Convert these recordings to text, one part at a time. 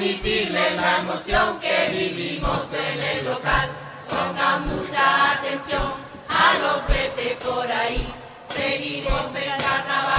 transmitirles la emoción que vivimos en el local. Pongan mucha atención a los vete por ahí. Seguimos en carnaval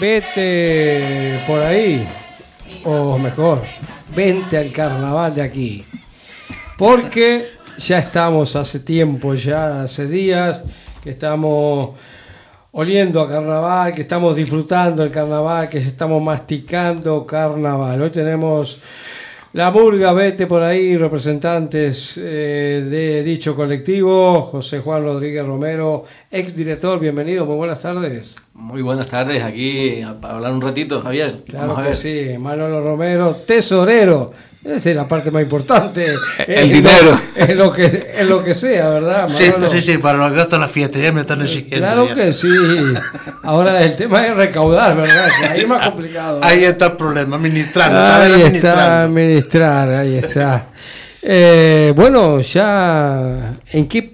Vete por ahí, o mejor, vente al carnaval de aquí. Porque ya estamos hace tiempo, ya hace días que estamos oliendo a carnaval, que estamos disfrutando el carnaval, que estamos masticando carnaval. Hoy tenemos la Murga, vete por ahí, representantes eh, de dicho colectivo, José Juan Rodríguez Romero, exdirector, bienvenido, muy buenas tardes. Muy buenas tardes, aquí a- a hablar un ratito, Javier. Claro Vamos a que ver. sí, Manolo Romero, tesorero. Esa es la parte más importante. El dinero. Lo, es, lo que, es lo que sea, ¿verdad? Sí, Manolo? sí, sí, para los gastos de la fiesta, ya me están exigiendo. Claro ya. que sí. Ahora el tema es recaudar, ¿verdad? Que ahí es más complicado. Ahí está el problema, administrar, saber Ahí está, administrar. administrar, ahí está. Eh, bueno, ya, ¿en qué,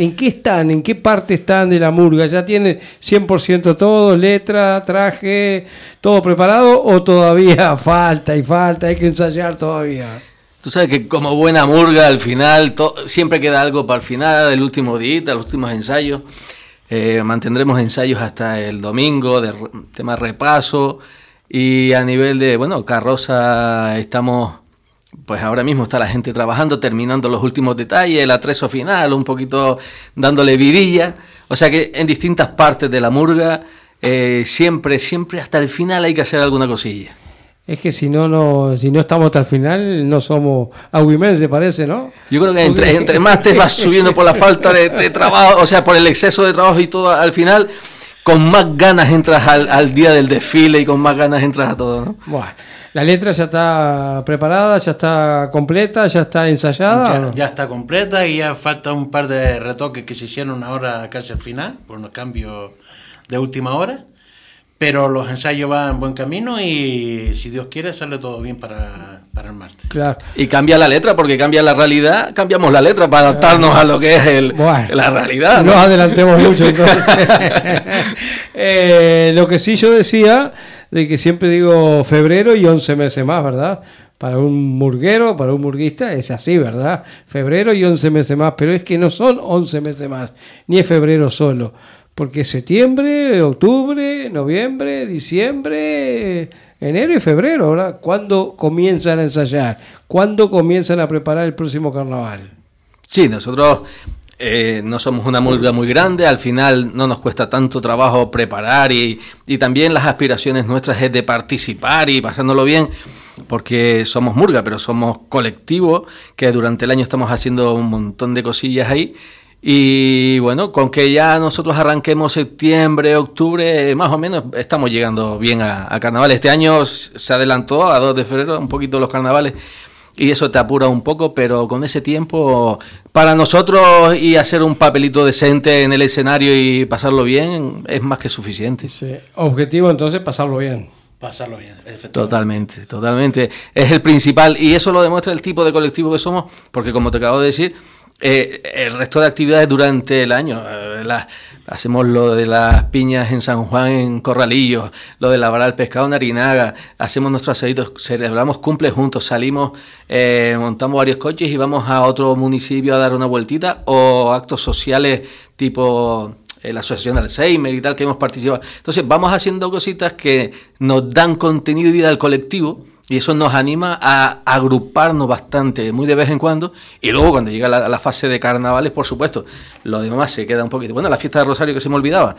¿en qué están? ¿En qué parte están de la murga? ¿Ya tienen 100% todo, letra, traje, todo preparado o todavía falta y falta, hay que ensayar todavía? Tú sabes que como buena murga, al final siempre queda algo para el final, el último día, los últimos ensayos. Eh, mantendremos ensayos hasta el domingo de tema repaso y a nivel de, bueno, carroza estamos, pues ahora mismo está la gente trabajando, terminando los últimos detalles, el atrezo final, un poquito dándole vidilla. O sea que en distintas partes de la murga, eh, siempre, siempre hasta el final hay que hacer alguna cosilla. Es que si no, no, si no estamos hasta el final, no somos aguimenses, parece, ¿no? Yo creo que entre, más te vas subiendo por la falta de, de trabajo, o sea, por el exceso de trabajo y todo, al final, con más ganas entras al, al día del desfile y con más ganas entras a todo, ¿no? Bueno, la letra ya está preparada, ya está completa, ya está ensayada. ¿o Ya, no? ya está completa y ya falta un par de retoques que se hicieron ahora casi al final, por unos cambios de última hora. Pero los ensayos van en buen camino y si Dios quiere sale todo bien para, para el martes. Claro. Y cambia la letra, porque cambia la realidad, cambiamos la letra para adaptarnos a lo que es el, Bueno, la realidad. No ¿no? nos adelantemos mucho entonces. Eh, lo que sí yo decía, de que siempre digo febrero y 11 meses más, ¿verdad? Para un murguero, para un murguista, es así, ¿verdad? Febrero y 11 meses más, pero es que no son 11 meses más, ni es febrero solo, porque septiembre, octubre, noviembre, diciembre, enero y febrero, ¿verdad? ¿Cuándo comienzan a ensayar? ¿Cuándo comienzan a preparar el próximo carnaval? Sí, nosotros eh, no somos una murga muy grande, al final no nos cuesta tanto trabajo preparar y, y también las aspiraciones nuestras es de participar y pasándolo bien, porque somos murga, pero somos colectivo, que durante el año estamos haciendo un montón de cosillas ahí. Y bueno, con que ya nosotros arranquemos septiembre, octubre, más o menos estamos llegando bien a, a carnaval. Este año se adelantó a 2 de febrero un poquito los carnavales y eso te apura un poco, pero con ese tiempo, para nosotros y hacer un papelito decente en el escenario y pasarlo bien, es más que suficiente. Sí. Objetivo entonces pasarlo bien. Pasarlo bien, efectivamente. Totalmente, totalmente. Es el principal y eso lo demuestra el tipo de colectivo que somos, porque como te acabo de decir, eh, el resto de actividades durante el año, eh, hacemos lo de las piñas en San Juan, en Corralillos, lo de lavar el pescado en Arinaga, hacemos nuestros asaditos, celebramos cumple juntos, salimos, eh, montamos varios coches y vamos a otro municipio a dar una vueltita o actos sociales tipo eh, la asociación Alzheimer y tal que hemos participado. Entonces vamos haciendo cositas que nos dan contenido y vida al colectivo y eso nos anima a agruparnos bastante, muy de vez en cuando. Y luego cuando llega la, la fase de carnavales, por supuesto, lo demás se queda un poquito. Bueno, la fiesta de Rosario que se me olvidaba.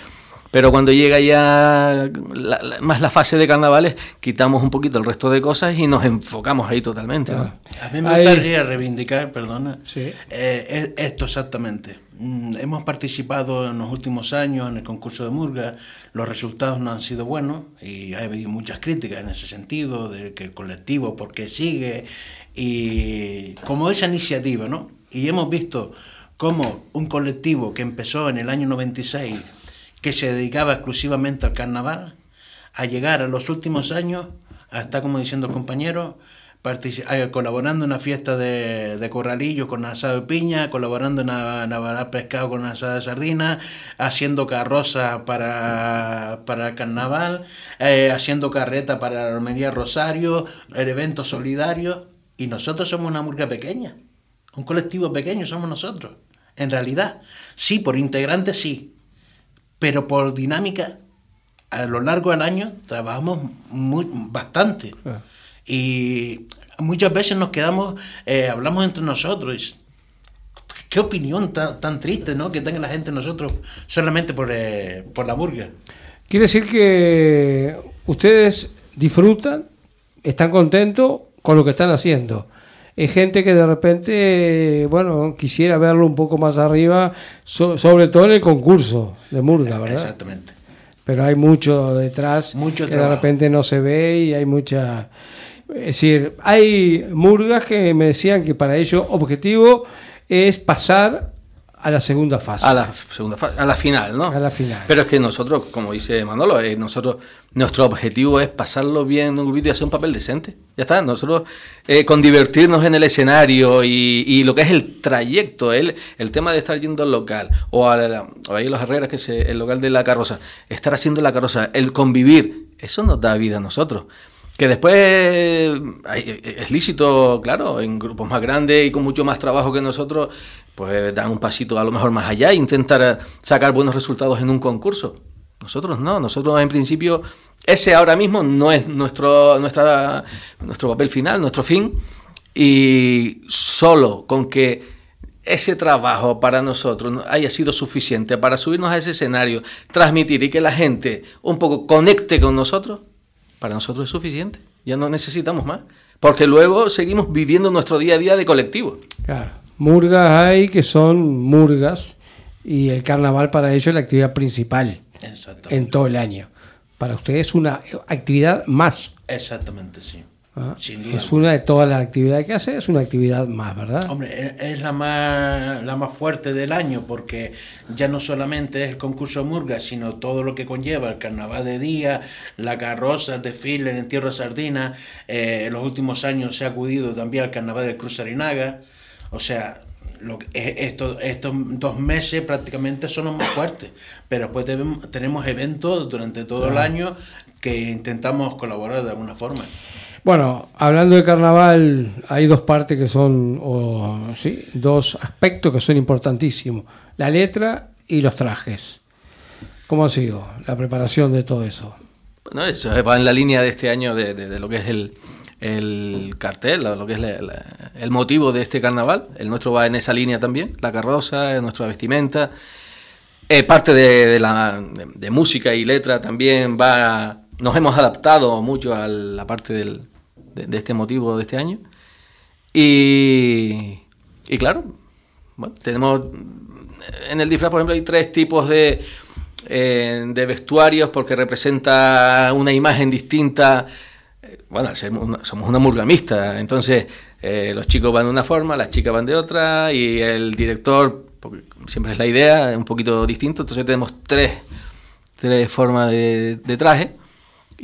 Pero cuando llega ya la- la- más la fase de carnavales, quitamos un poquito el resto de cosas y nos enfocamos ahí totalmente. ¿no? A mí me gustaría reivindicar, perdona, Sí. eh, e- esto exactamente. Mm, Hemos participado en los últimos años en el concurso de Murga, los resultados no han sido buenos y ha habido muchas críticas en ese sentido, de que el colectivo, por qué sigue, y como esa iniciativa, ¿no? Y hemos visto cómo un colectivo que empezó en el año 96, que se dedicaba exclusivamente al carnaval, a llegar a los últimos años, a estar como diciendo el compañero, partici- eh, colaborando en una fiesta de, de corralillo con asado de piña, colaborando en a- en avarar pescado con asado de sardina, haciendo carroza para, para el carnaval, eh, haciendo carreta para la romería Rosario, el evento solidario, y nosotros somos una murga pequeña, un colectivo pequeño somos nosotros, en realidad. Sí, por integrantes sí, pero por dinámica, a lo largo del año trabajamos muy, bastante. Claro. Y muchas veces nos quedamos, eh, hablamos entre nosotros. Qué opinión tan, tan triste, ¿no? Que tenga la gente de nosotros solamente por, eh, por la burga. Quiere decir que ustedes disfrutan, están contentos con lo que están haciendo. Es gente que de repente, bueno, quisiera verlo un poco más arriba, so- sobre todo en el concurso de Murga, ¿verdad? Exactamente. Pero hay mucho detrás Mucho que de trabajo. repente no se ve y hay mucha... Es decir, hay murgas que me decían que para ellos objetivo es pasar a la segunda fase. A la segunda fase, a la final, ¿no? A la final. Pero es que nosotros, como dice Manolo, eh, nosotros, nuestro objetivo es pasarlo bien en un grupito y hacer un papel decente. Ya está, nosotros eh, con divertirnos en el escenario y, y lo que es el trayecto, el, el tema de estar yendo al local o a, la- o ahí los Herreras, que es el local de la carroza, estar haciendo la carroza, el convivir, eso nos da vida a nosotros. Que después eh, hay- es lícito, claro, en grupos más grandes y con mucho más trabajo que nosotros, pues dan un pasito a lo mejor más allá e intentar eh, sacar buenos resultados en un concurso. Nosotros no, nosotros en principio, ese ahora mismo no es nuestro, nuestro papel final, nuestro fin, y solo con que ese trabajo para nosotros no- haya sido suficiente para subirnos a ese escenario, transmitir y que la gente un poco conecte con nosotros, para nosotros es suficiente. Ya no necesitamos más. Porque luego seguimos viviendo nuestro día a día de colectivo. Claro. Murgas hay que son murgas y el carnaval para ellos es la actividad principal en todo el año. Para ustedes es una actividad más. Exactamente, sí. ¿Ah? Sin duda. Es una de todas las actividades que hace, es una actividad más, ¿verdad? Hombre, es la más, la más fuerte del año porque ya no solamente es el concurso Murga, sino todo lo que conlleva el carnaval de día, la carroza, el desfile, el entierro de sardina. eh, en los últimos años se ha acudido también al carnaval del Cruz Arinaga. O sea, lo que- eh, esto- estos dos meses prácticamente son los más fuertes. Pero después tenemos eventos durante todo el año que intentamos colaborar de alguna forma. Bueno, hablando de carnaval, hay dos partes que son, o, sí, dos aspectos que son importantísimos: la letra y los trajes. ¿Cómo ha sido la preparación de todo eso? Bueno, eso va en la línea de este año de, lo que es el, el cartel, lo que es la- el motivo de este carnaval. El nuestro va en esa línea también, la carroza, nuestra vestimenta. Eh, parte de, la de música y letra también va. Nos hemos adaptado mucho a la parte del, de, este motivo de este año. Y, y claro, tenemos en el disfraz, por ejemplo, hay tres tipos de, eh, de vestuarios porque representa una imagen distinta. Eh, Bueno, somos una murgamista, entonces eh, los chicos van de una forma, las chicas van de otra y el director, porque siempre es la idea, es un poquito distinto, entonces tenemos tres, tres formas de, de traje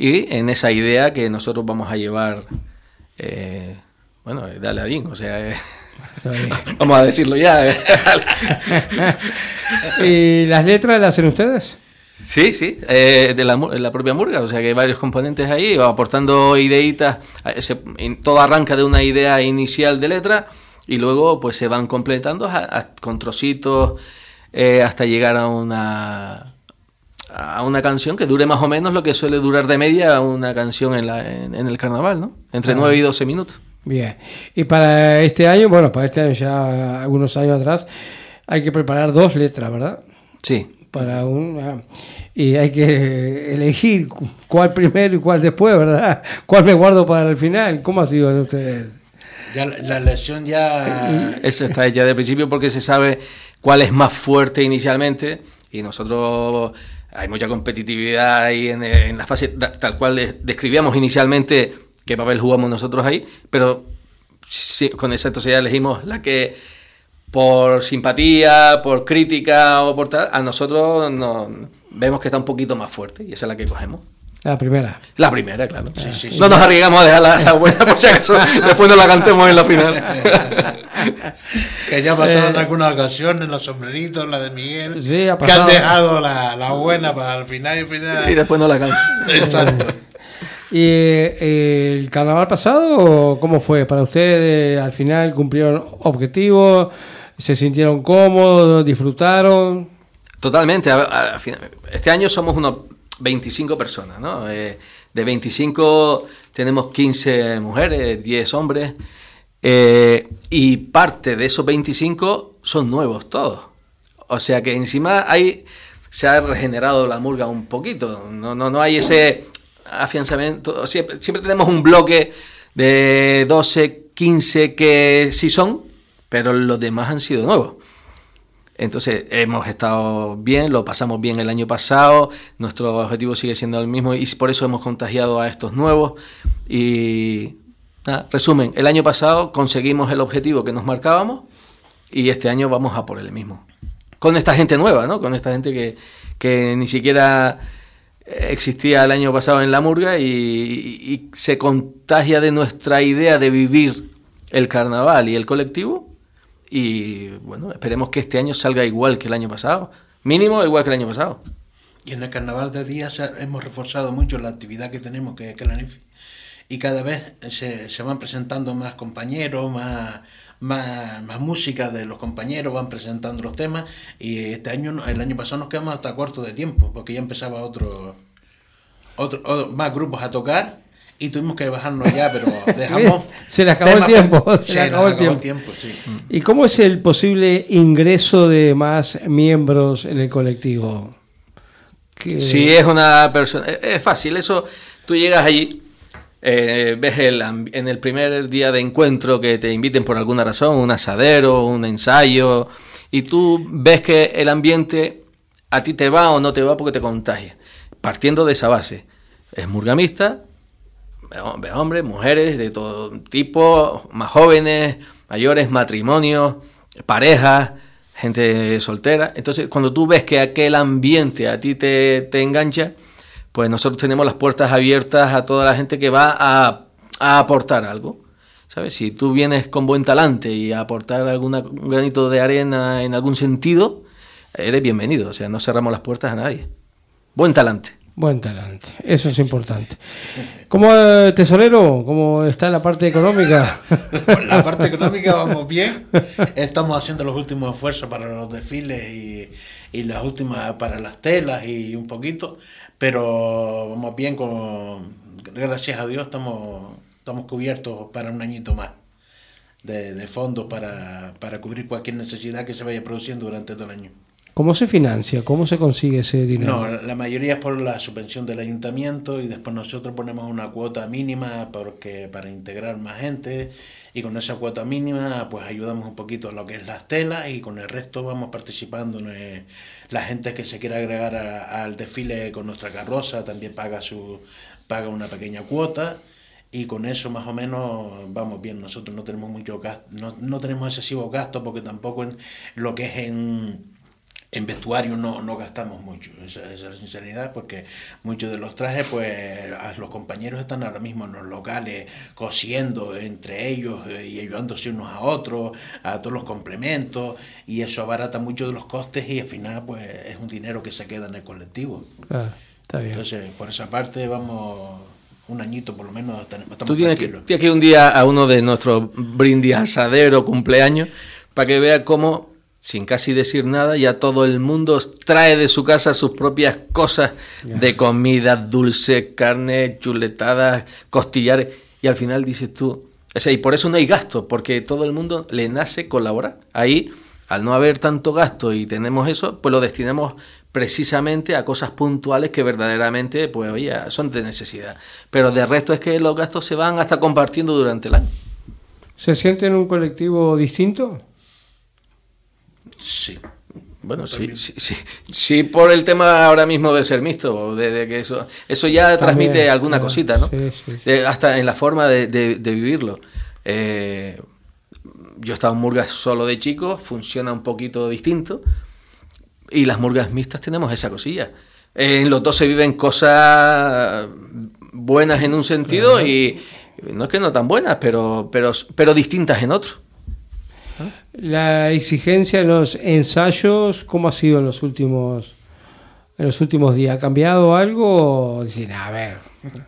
y en esa idea que nosotros vamos a llevar, eh, bueno, de Aladín, o sea, eh, vamos a decirlo ya. ¿Y las letras las hacen ustedes? Sí, sí, eh, de la, mu- la propia murga, o sea que hay varios componentes ahí, aportando ideitas, se- in- todo arranca de una idea inicial de letra y luego pues se van completando a- a- con trocitos eh, hasta llegar a una a una canción que dure más o menos lo que suele durar de media una canción en, la, en, en el carnaval, ¿no? Entre Ah. 9 y 12 minutos. Bien. Y para este año, bueno, para este año ya algunos años atrás, hay que preparar dos letras, ¿verdad? Sí, Para un, ah, y hay que elegir cu- cuál primero y cuál después, ¿verdad? ¿Cuál me guardo para el final? ¿Cómo ha sido en ustedes? Ya la, la elección ya... Esa está hecha de principio porque se sabe cuál es más fuerte inicialmente y nosotros hay mucha competitividad ahí en, en la fase tal cual describíamos inicialmente qué papel jugamos nosotros ahí, pero sí, con esa ya elegimos la que por simpatía, por crítica o por tal, a nosotros nos vemos que está un poquito más fuerte y esa es la que cogemos. La primera. La primera, claro. sí, sí. no nos arriesgamos a dejar la, la buena por si acaso después no la cantemos en la final. Que ya pasaron Eh, algunas ocasiones, los sombreritos, la de Miguel, Sí, ha que han dejado la, la buena para el final y final. y después no la cantamos. Exacto. ¿Y eh, el carnaval pasado cómo fue para ustedes? ¿Al final cumplieron objetivos? ¿Se sintieron cómodos? ¿Disfrutaron? Totalmente. a- a- este año somos unos 25 personas, ¿no? Eh, de 25 tenemos 15 mujeres, 10 hombres. eh, y parte de esos 25 son nuevos todos. O sea que encima hay, se ha regenerado la murga un poquito. No, no, no hay ese afianzamiento. Siempre, siempre tenemos un bloque de 12, 15 que sí son, pero los demás han sido nuevos. Entonces hemos estado bien, lo pasamos bien el año pasado, nuestro objetivo sigue siendo el mismo y por eso hemos contagiado a estos nuevos. Y resumen, el año pasado conseguimos el objetivo que nos marcábamos y este año vamos a por el mismo. Con esta gente nueva, ¿no? Con esta gente que, que ni siquiera existía el año pasado en la murga y- y se contagia de nuestra idea de vivir el carnaval y el colectivo y bueno, esperemos que este año salga igual que el año pasado. Mínimo igual que el año pasado. Y en el carnaval de días hemos reforzado mucho la actividad que tenemos, que, es la NIFI. Y cada vez se, se van presentando más compañeros, más, más, más música de los compañeros, van presentando los temas. Y este año, el año pasado nos quedamos hasta corto de tiempo, porque ya empezaba otro, otro- más grupos a tocar. Y tuvimos que bajarnos ya, pero dejamos. Se le acabó el tiempo, se Se le acabó el acabó el tiempo. tiempo, sí. ¿Y cómo es el posible ingreso de más miembros en el colectivo? Que- Si es una persona, es- es fácil, eso tú llegas allí, eh, ves el, en el primer día de encuentro que te inviten por alguna razón, un asadero, un ensayo, y tú ves que el ambiente a ti te va o no te va porque te contagia. Partiendo de esa base, es murgamista, hombres, mujeres de todo tipo, más jóvenes, mayores, matrimonios, parejas, gente soltera. Entonces, cuando tú ves que aquel ambiente a ti te, te engancha, pues nosotros tenemos las puertas abiertas a toda la gente que va a, aportar algo. ¿Sabes? Si tú vienes con buen talante y a aportar alguna, un granito de arena en algún sentido, eres bienvenido. O sea, no cerramos las puertas a nadie. Buen talante. Buen talante, eso es importante. ¿Cómo, eh, tesorero, cómo está la parte económica? La parte económica vamos bien. Estamos haciendo los últimos esfuerzos para los desfiles y, las últimas para las telas y un poquito, pero vamos bien con gracias a Dios estamos cubiertos para un añito más de, fondos para cubrir cualquier necesidad que se vaya produciendo durante todo el año. ¿Cómo se financia? ¿Cómo se consigue ese dinero? No, la mayoría es por la subvención del ayuntamiento y después nosotros ponemos una cuota mínima porque para integrar más gente y con esa cuota mínima pues ayudamos un poquito a lo que es las telas y con el resto vamos participando. eh, La gente que se quiera agregar a- al desfile con nuestra carroza también paga su paga una pequeña cuota y con eso más o menos vamos bien. Nosotros no tenemos mucho gasto, no, no tenemos excesivo gasto porque tampoco en lo que es en en vestuario no, no gastamos mucho, esa, esa es la sinceridad, porque muchos de los trajes, pues a los compañeros están ahora mismo en los locales cosiendo entre ellos eh, y ayudándose unos a otros, a todos los complementos, y eso abarata mucho de los costes y al final pues es un dinero que se queda en el colectivo. Claro, está bien. Entonces, por esa parte vamos un añito por lo menos, estamos Tú tienes que, tranquilos. tienes que ir un día a uno de nuestros brindis asadero, cumpleaños, para que vea cómo, sin casi decir nada, ya todo el mundo trae de su casa sus propias cosas de comida, dulce, carne, chuletadas, costillares, y al final dices tú, o sea, y por eso no hay gasto, porque todo el mundo le nace colaborar. Ahí al no haber tanto gasto y tenemos eso, pues lo destinamos precisamente a cosas puntuales que verdaderamente, pues oye, son de necesidad. Pero de resto es que los gastos se van hasta compartiendo durante el año. ¿Se sienten un colectivo distinto? Sí. Bueno, sí, sí, sí, sí, por el tema ahora mismo de ser mixto, de, que eso, eso ya transmite alguna cosita, ¿no? hasta en la forma de, vivirlo. Eh, yo estaba en Murgas solo de chico, funciona un poquito distinto, y las Murgas mixtas tenemos esa cosilla. En los dos se viven cosas buenas en un sentido y no es que no tan buenas, pero, pero, pero distintas en otro. La exigencia en los ensayos, ¿cómo ha sido en los últimos los últimos días? ¿Ha cambiado algo? A ver.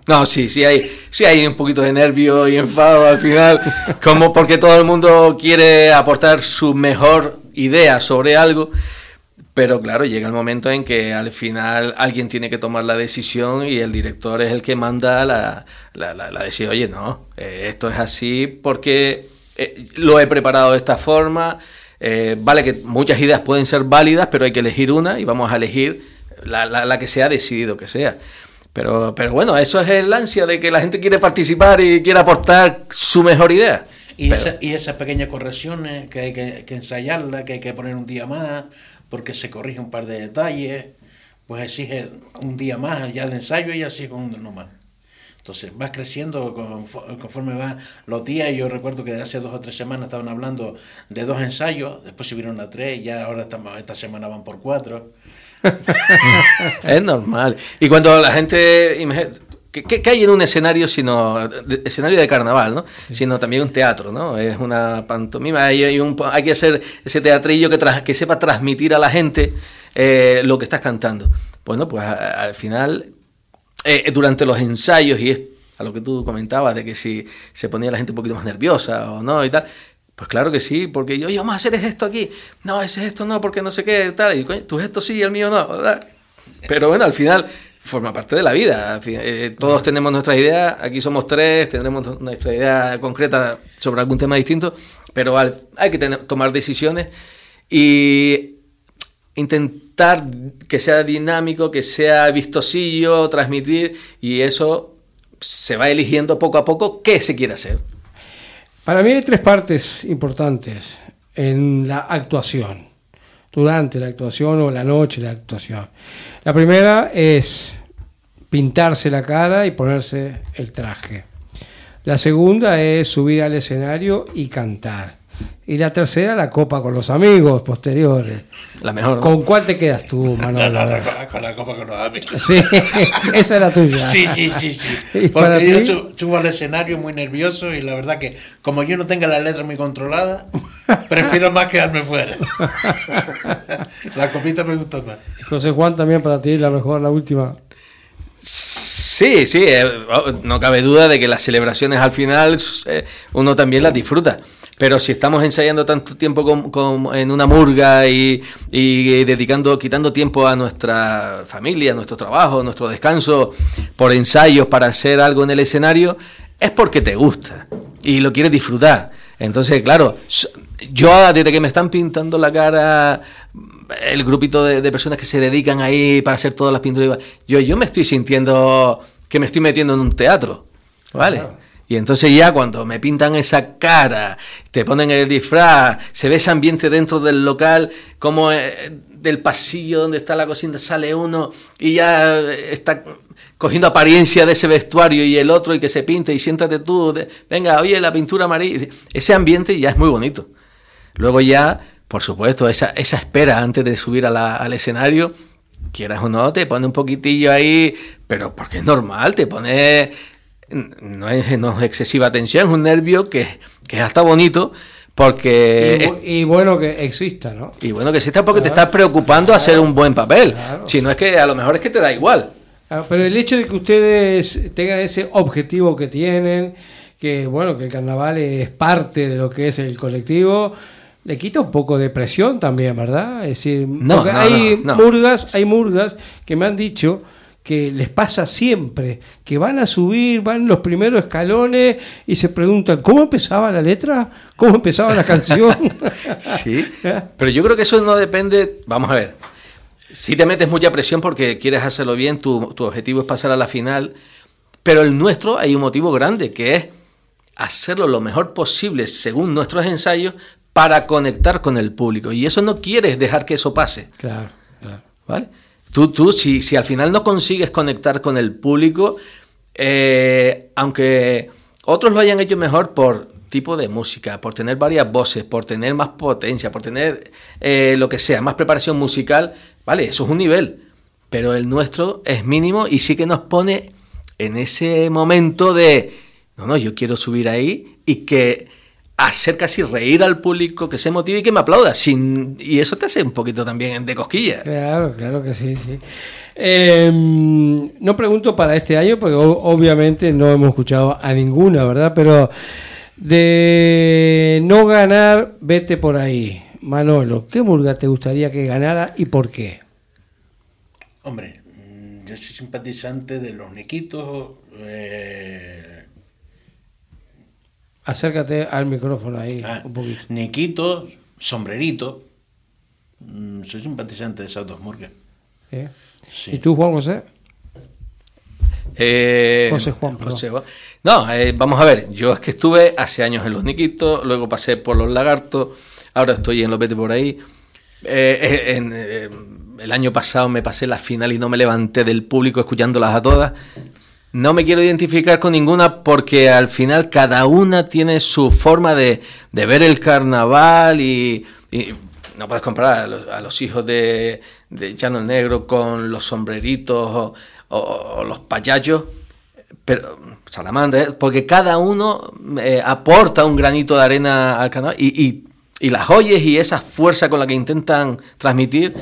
No, sí, sí hay, sí hay un poquito de nervio y enfado al final, como porque todo el mundo quiere aportar su mejor idea sobre algo, pero claro, llega el momento en que al final alguien tiene que tomar la decisión y el director es el que manda la, la, la, decisión, oye, no, eh, esto es así porque eh, lo he preparado de esta forma. Eh, vale que muchas ideas pueden ser válidas, pero hay que elegir una y vamos a elegir la, la, que se ha decidido que sea. Pero, pero bueno, eso es el ansia de que la gente quiere participar y quiere aportar su mejor idea. Y, esa, y esas pequeñas correcciones que hay que, que, ensayarla, que hay que poner un día más, porque se corrige un par de detalles, pues exige un día más ya de ensayo y así con uno más. Entonces vas creciendo conforme van los días. Yo recuerdo que hace dos o tres semanas estaban hablando de dos ensayos, después subieron a tres, ya ahora estamos, esta semana van por cuatro. es normal. Y cuando la gente... ¿Qué, hay en un escenario sino escenario de carnaval, ¿no? Sino también un teatro, ¿no? Es una pantomima, hay, hay, que hacer ese teatrillo que, que sepa transmitir a la gente eh, lo que estás cantando. Bueno, pues al final eh, eh, durante los ensayos, y es a lo que tú comentabas, de que si se ponía la gente un poquito más nerviosa o no y tal, pues claro que sí, porque yo, yo vamos a hacer esto aquí, no, ese esto no, porque no sé qué, tal, y tu gesto sí y el mío no, Pero bueno, al final forma parte de la vida. Eh, todos tenemos nuestras ideas, aquí somos tres, tendremos nuestra idea concreta sobre algún tema distinto, pero hay que tomar decisiones y intentar que sea dinámico, que sea vistosillo, transmitir, y eso se va eligiendo poco a poco qué se quiere hacer. Para mí hay tres partes importantes en la actuación, durante la actuación o la noche de la actuación. La primera es pintarse la cara y ponerse el traje. La segunda es subir al escenario y cantar. Y la tercera, la copa con los amigos posteriores. La mejor. ¿Con cuál te quedas tú, Manolo? con, la, copa con los amigos. Sí, esa era tuya. Sí, sí, sí. sí. Porque yo subo al escenario muy nervioso y la verdad que, como yo no tengo la letra muy controlada, prefiero más quedarme fuera. la copita me gusta más. José Juan, también para ti, la mejor, la última. Sí, sí, eh, oh, no cabe duda de que las celebraciones al final eh, uno también las disfruta. Pero si estamos ensayando tanto tiempo en una murga y, dedicando, quitando tiempo a nuestra familia, a nuestro trabajo, a nuestro descanso, por ensayos para hacer algo en el escenario, es porque te gusta y lo quieres disfrutar. Entonces, claro, yo desde que me están pintando la cara el grupito de, personas que se dedican ahí para hacer todas las pinturas, yo, yo me estoy sintiendo que me estoy metiendo en un teatro, ¿vale? Y entonces ya cuando me pintan esa cara, te ponen el disfraz, se ve ese ambiente dentro del local, como eh, del pasillo donde está la cocina sale uno y ya está cogiendo apariencia de ese vestuario y el otro y que se pinte y siéntate tú, venga, oye, la pintura amarilla, ese ambiente ya es muy bonito. Luego ya, por supuesto, esa, esa espera antes de subir al escenario, quieras o no, te pone un poquitillo ahí, pero porque es normal, te pone no es, no excesiva tensión, es un nervio que, es hasta bonito porque... Y, bueno que exista, ¿no? Y bueno que exista porque te estás preocupando a hacer un buen papel. Si no es que a lo mejor es que te da igual. pero el hecho de que ustedes tengan ese objetivo que tienen, que bueno, que el carnaval es parte de lo que es el colectivo, le quita un poco de presión también, ¿verdad? Es decir, no, hay murgas, hay murgas que me han dicho que les pasa siempre, que van a subir, van los primeros escalones y se preguntan, ¿cómo empezaba la letra? ¿Cómo empezaba la canción? sí, pero yo creo que eso no depende, vamos a ver, si te metes mucha presión porque quieres hacerlo bien, tu, tu objetivo es pasar a la final, pero el nuestro hay un motivo grande, que es hacerlo lo mejor posible según nuestros ensayos para conectar con el público. Y eso no quieres dejar que eso pase. Claro, claro. ¿Vale? Tú, tú si, si al final no consigues conectar con el público, eh, aunque otros lo hayan hecho mejor por tipo de música, por tener varias voces, por tener más potencia, por tener eh, lo que sea, más preparación musical, vale, eso es un nivel. Pero el nuestro es mínimo y sí que nos pone en ese momento de, no, no, yo quiero subir ahí y que hacer casi reír al público, que se motive y que me aplauda. Sin, y eso te hace un poquito también de cosquilla. Claro, claro que sí, sí. Eh, no pregunto para este año, porque obviamente no hemos escuchado a ninguna, ¿verdad? Pero de no ganar, vete por ahí. Manolo, ¿qué murga te gustaría que ganara y por qué? Hombre, mm, yo soy simpatizante de los Nequitos. Eh... Acércate al micrófono ahí Ah, un poquito. Niquito, sombrerito. Mm, Soy simpatizante de esas dos murgas. ¿eh? Sí. ¿Y tú, Juan José? Eh, José Juan. José Juan. No, eh, vamos a ver, yo es que estuve hace años en los Niquitos, luego pasé por los Lagartos, ahora estoy en los Vete por ahí. Eh, eh, en, eh, el año pasado me pasé la final y no me levanté del público escuchándolas a todas. No me quiero identificar con ninguna porque al final cada una tiene su forma de, de ver el carnaval y, y no puedes comparar a los, a los hijos de, de Llano el Negro con los sombreritos o, o- los payachos, pero salamandra, ¿eh? porque cada uno eh, aporta un granito de arena al carnaval y, y, y las oyes y esa fuerza con la que intentan transmitir,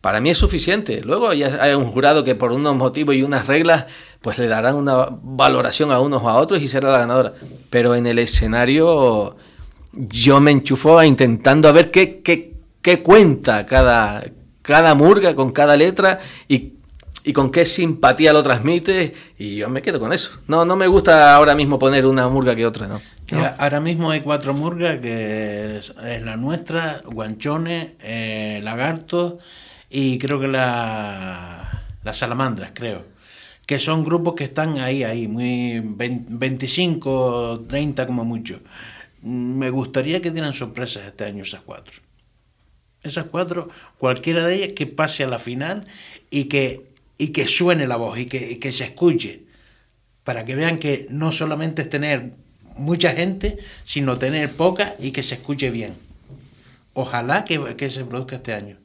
para mí es suficiente. Luego ya hay un jurado que por unos motivos y unas reglas, pues le darán una valoración a unos o a otros y será la ganadora. Pero en el escenario yo me enchufo a intentando a ver qué, qué, qué cuenta cada, cada murga con cada letra y, y con qué simpatía lo transmite y yo me quedo con eso. No, no me gusta ahora mismo poner una murga que otra, ¿no? Ahora mismo hay cuatro murgas, que es, es la nuestra, guanchones, eh, lagartos y creo que la, las salamandras, creo. Que son grupos que están ahí, ahí, muy 20 25, 30 como mucho. Me gustaría que dieran sorpresas este año esas cuatro. Esas cuatro, cualquiera de ellas que pase a la final y que, y que suene la voz y que, que se escuche para que vean que no solamente es tener mucha gente, sino tener poca y que se escuche bien. Ojalá que, que se produzca este año.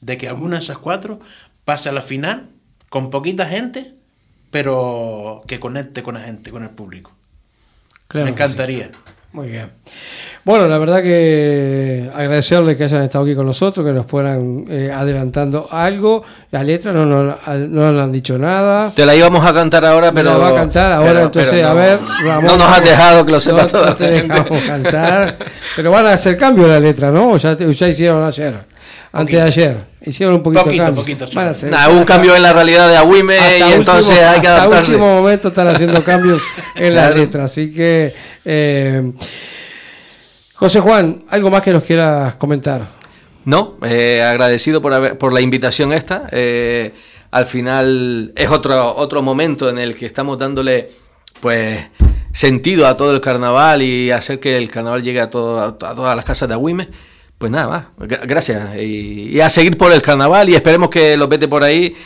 De que alguna de esas cuatro pase a la final con poquita gente, pero que conecte con la gente, con el público. Claro Me sí. encantaría. Muy bien. Bueno, la verdad que agradecerles que hayan estado aquí con nosotros, que nos fueran eh, adelantando algo. La letra no nos, no nos han dicho nada. Te la íbamos a cantar ahora, pero. la va a cantar ahora, pero- entonces, pero a no- ver, Ramón. No nos has dejado que lo sepa no, toda no te la gente. dejamos cantar. Pero van a hacer cambio la letra, ¿no? O ya, te- ya hicieron ayer. Antes de ayer. Hicieron un poquito, Poquito, poquito, Nah, hubo un cambio en la realidad de Agüime hasta y último- entonces hay que hasta adaptarse. último momento están haciendo cambios en la Claro. letra. Así que, eh, José Juan, ¿algo más que nos quieras comentar? No, eh, agradecido por, haber- por la invitación esta. eh, al final es otro, otro momento en el que estamos dándole pues sentido a todo el carnaval y hacer que el carnaval llegue a, todo- a todas las casas de Agüime. Pues nada más, gra- gracias. Y, y a seguir por el carnaval y esperemos que los vete por ahí,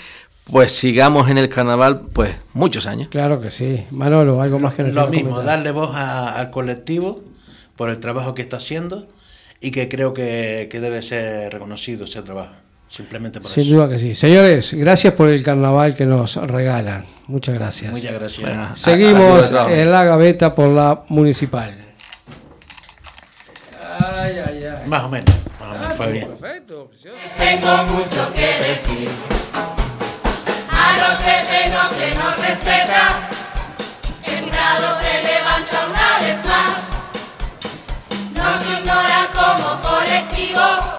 pues sigamos en el carnaval pues muchos años. Claro que sí. Manolo, ¿algo más que nos Lo mismo, comentar? darle voz a- al colectivo por el trabajo que está haciendo y que creo que, que debe ser reconocido ese trabajo. Simplemente por Sin eso. duda que sí. Señores, gracias por el carnaval que nos regalan. Muchas gracias. Muchas gracias. Bueno, a- a- Seguimos a- en la gaveta por la municipal ay, ay. Más o menos, más o menos ah, fue bien. Perfecto, precioso. Tengo mucho que decir. A los eternos que nos respeta, el grado se levanta una vez más. Nos ignora como colectivo.